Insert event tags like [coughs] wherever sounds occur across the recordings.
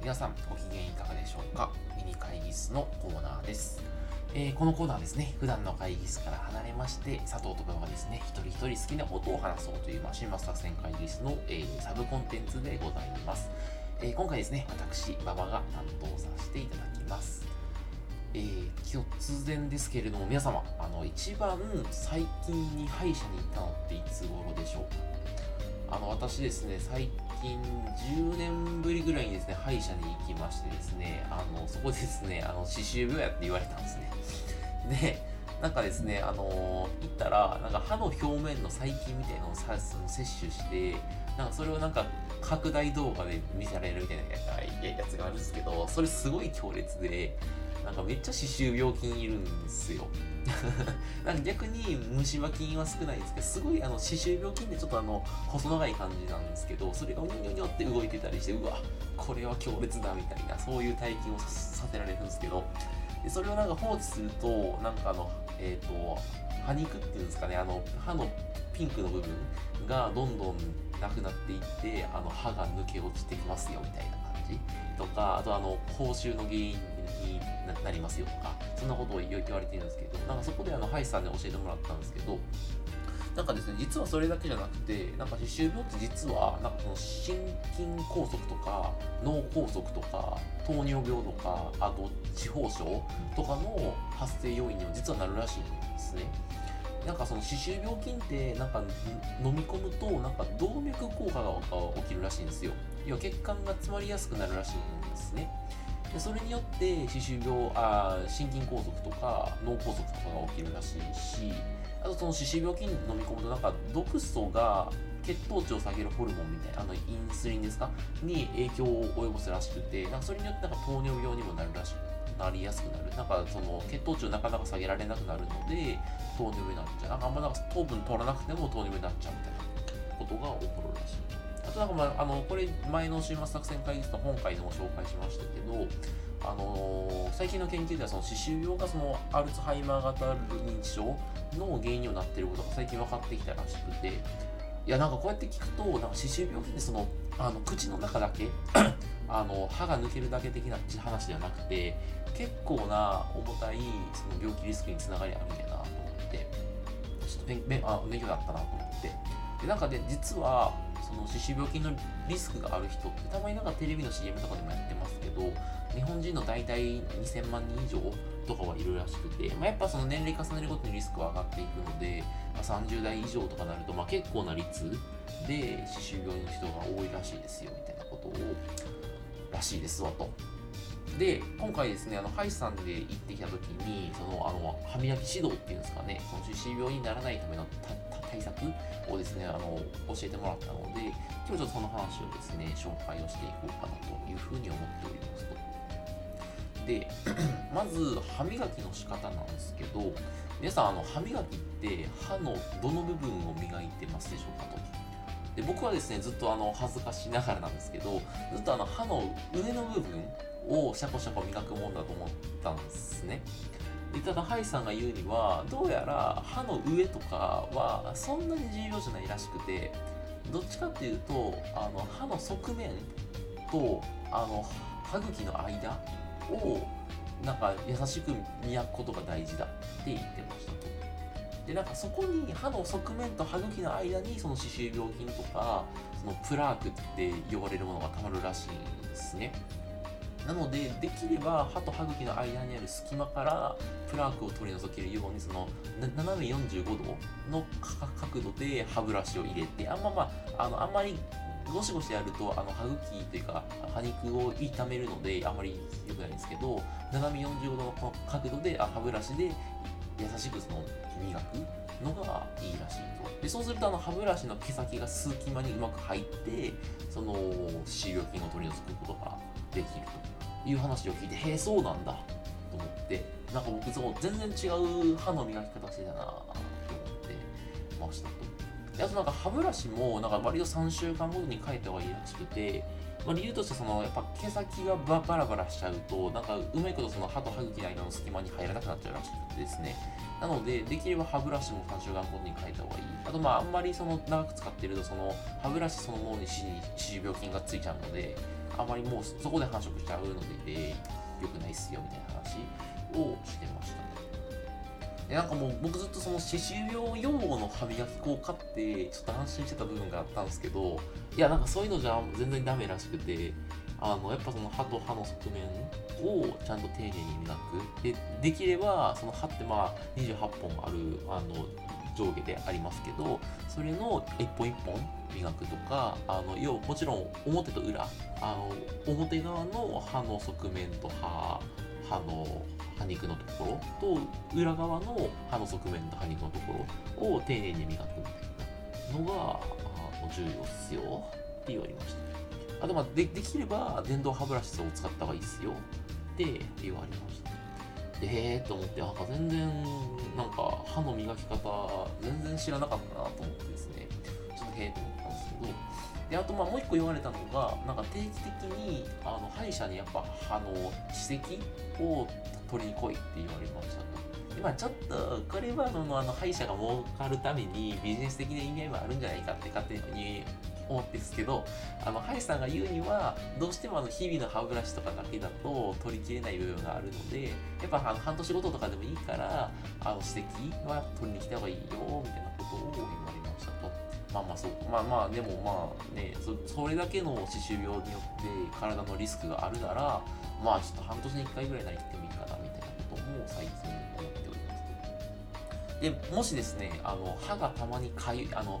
皆さんご機嫌いかがでしょうか？ミニ会議室のコーナーです、えーこのコーナーはですね普段の会議室から離れまして佐藤とかがですね一人一人好きなことを話そうという、まあ、週末作戦会議室の、えーサブコンテンツでございます、えー今回ですね私馬場が担当させていただきます。えー突然ですけれども皆様あの一番最近に歯医者に行ったのっていつ頃でしょう？かあの私ですね最近10年ぶりぐらいにですね歯医者に行きましてですねあのそこでですねあの歯周病やって言われたんですね。でなんかですねあの行ったらなんか歯の表面の細菌みたいなのをさの摂取してなんかそれをなんか拡大動画で見せられるみたいなやつがあるんですけどそれすごい強烈でなんかめっちゃ歯周病菌いるんですよ。[laughs] なんか逆に虫歯菌は少ないんですけどすごいあの歯周病菌ってちょっとあの細長い感じなんですけどそれがうにょにょって動いてたりしてうわこれは強烈だみたいなそういう体験をさせられるんですけど。でそれをなんか放置するとなんかあのえっ、と歯肉っていうんですかねあの歯のピンクの部分がどんどんなくなっていってあの歯が抜け落ちてきますよみたいな感じ。とかあとあの口臭の原因になりますよとかそんなことを言言われてるんですけどなんかそこであの歯医者さんに教えてもらったんですけどなんかですね実はそれだけじゃなくてなんか歯周病って実はなんかその心筋梗塞とか脳梗塞とか糖尿病とかあと地方症とかの発生要因にも実はなるらしいんですね。なんかその歯周病菌ってなんか飲み込むとなんか動脈硬化が起きるらしいんですよ。要は血管が詰まりやすくなるらしいんですね。でそれによって歯周病あ心筋梗塞とか脳梗塞とかが起きるらしいしあとその歯周病菌飲み込むとなんか毒素が血糖値を下げるホルモンみたいなあのインスリンですか？に影響を及ぼすらしくてなんかそれによってなんか糖尿病にもなるらしくなりやすくなる。なんかその血糖値をなかなか下げられなくなるので糖尿病になっちゃうなんかあんまなんか糖分取らなくても糖尿病になっちゃうみたいなことが起こるらしい。なんかまあ、あのこれ前の週末作戦会議室の本会でも紹介しましたけど、あのー最近の研究ではその歯周病がそのアルツハイマー型認知症の原因になっていることが最近分かってきたらしくていやなんかこうやって聞くとなんか歯周病ってそのあの口の中だけ [coughs] あの歯が抜けるだけ的な話ではなくて結構な重たいその病気リスクにつながりあるんやなと思ってちょっと勉勉あ勉強だったなと思って。でなんかで実はその歯周病菌のリスクがある人ってたまになんかテレビの CM とかでもやってますけど日本人の大体2000万人以上とかはいるらしくて、まあ、やっぱその年齢重ねるごとにリスクは上がっていくので、まあ、30代以上とかなるとまあ結構な率で歯周病の人が多いらしいですよみたいなことをらしいですわと。で今回ですねあの歯医者さんで行ってきた時にそのあの歯磨き指導っていうんですかねその歯周病にならないための対策をですねあの教えてもらったので今日ちょっとその話をですね紹介をしていこうかなというふうに思っておりますと。で [clears throat] まず歯磨きの仕方なんですけど皆さんあの歯磨きって歯のどの部分を磨いてますでしょうかと。で僕はですねずっとあの恥ずかしながらなんですけどずっとあの歯の上の部分をシャコシャコ磨くもんだと思ったんですね。でただハイさんが言うにはどうやら歯の上とかはそんなに重要じゃないらしくてどっちかっていうとあの歯の側面とあの歯茎の間をなんか優しく磨くことが大事だって言ってましたと。でなんかそこに歯の側面と歯茎の間にその歯周病菌とかそのプラークって呼ばれるものがたまるらしいんですね。なのでできれば歯と歯茎の間にある隙間からプラークを取り除けるようにその斜め45度の角度で歯ブラシを入れてあんままああのあんまりゴシゴシやるとあの歯茎というか歯肉を痛めるのであんまり良くないんですけど斜め45度のこの角度であ歯ブラシで優しくその磨くのがいいらしいと。でそうするとあの歯ブラシの毛先が隙間にうまく入ってその歯周病菌を取り除くことができるという話を聞いてへえそうなんだ。と思ってなんか僕そう全然違う歯の磨き方してたなと思ってましたとあとなんか歯ブラシもなんか割と3週間ごとに変えた方がいいらしくて、まあ、理由としてそのやっぱ毛先がババラバラしちゃうとなんかうまいことその歯と歯茎の間の隙間に入らなくなっちゃうらしくてですね。なのでできれば歯ブラシも3週間ごとに変えた方がいい。あとまああんまりその長く使ってるとその歯ブラシそのものに歯周病菌がついちゃうのであまりもうそこで繁殖しちゃうので、えー、よくないっすよみたいな話をしてましたね。でなんかもう僕ずっとその歯周病予防の歯磨き粉を買ってちょっと安心してた部分があったんですけどいやなんかそういうのじゃ全然ダメらしくてあのやっぱその歯と歯の側面をちゃんと丁寧に磨くでできればその歯ってまあ28本あるあの上下でありますけどそれの一本一本磨くとかあの要はもちろん表と裏あの表側の歯の側面と歯歯の歯肉のところと裏側の歯の側面と歯肉のところを丁寧に磨くみたいなのがあの重要っすよって言われました。あとまあでできれば電動歯ブラシを使った方がいいっすよって言われました。えーと思ってなんか全然なんか歯の磨き方全然知らなかったなと思ってですねちょっとへえと思ったんですけどであとまあもう一個言われたのがなんか定期的にあの歯医者にやっぱ歯の歯石を取りに来いって言われましたと。でまあ、ちょっとこれはあのあの歯医者が儲かるためにビジネス的な意味合いもあるんじゃないかって勝手に思ってるんですけどあの歯医者さんが言うにはどうしてもあの日々の歯ブラシとかだけだと取りきれない部分があるのでやっぱあの半年ごととかでもいいからあの指摘は取りに来た方がいいよみたいなことを言われましたと。まあまあそうまあまあでもまあねそれだけの歯周病によって体のリスクがあるならまあちょっと半年に1回ぐらいなりってもいいかなみたいなことも最近思っておりますでもしですねあの歯がたまにかゆいあの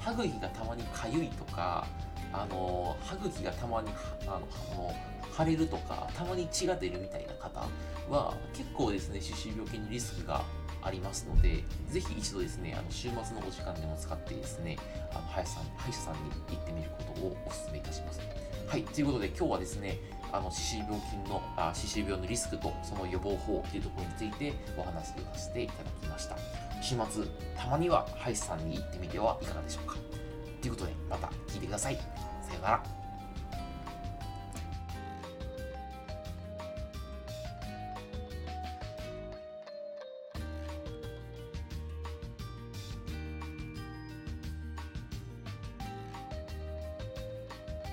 歯茎がたまにかゆいとかあの歯茎がたまにあの腫れるとかたまに血が出るみたいな方は結構ですね歯周病系にリスクがありますので、ぜひ一度ですね、あの週末のお時間でも使ってですね、あの歯医者さん歯医者さんに行ってみることをお勧めいたします。はい、ということで今日はですね、あの歯周病菌のあ歯周病のリスクとその予防法というところについてお話をさせていただきました。週末、たまには歯医者さんに行ってみてはいかがでしょうか。ということで、また聞いてください。さようなら。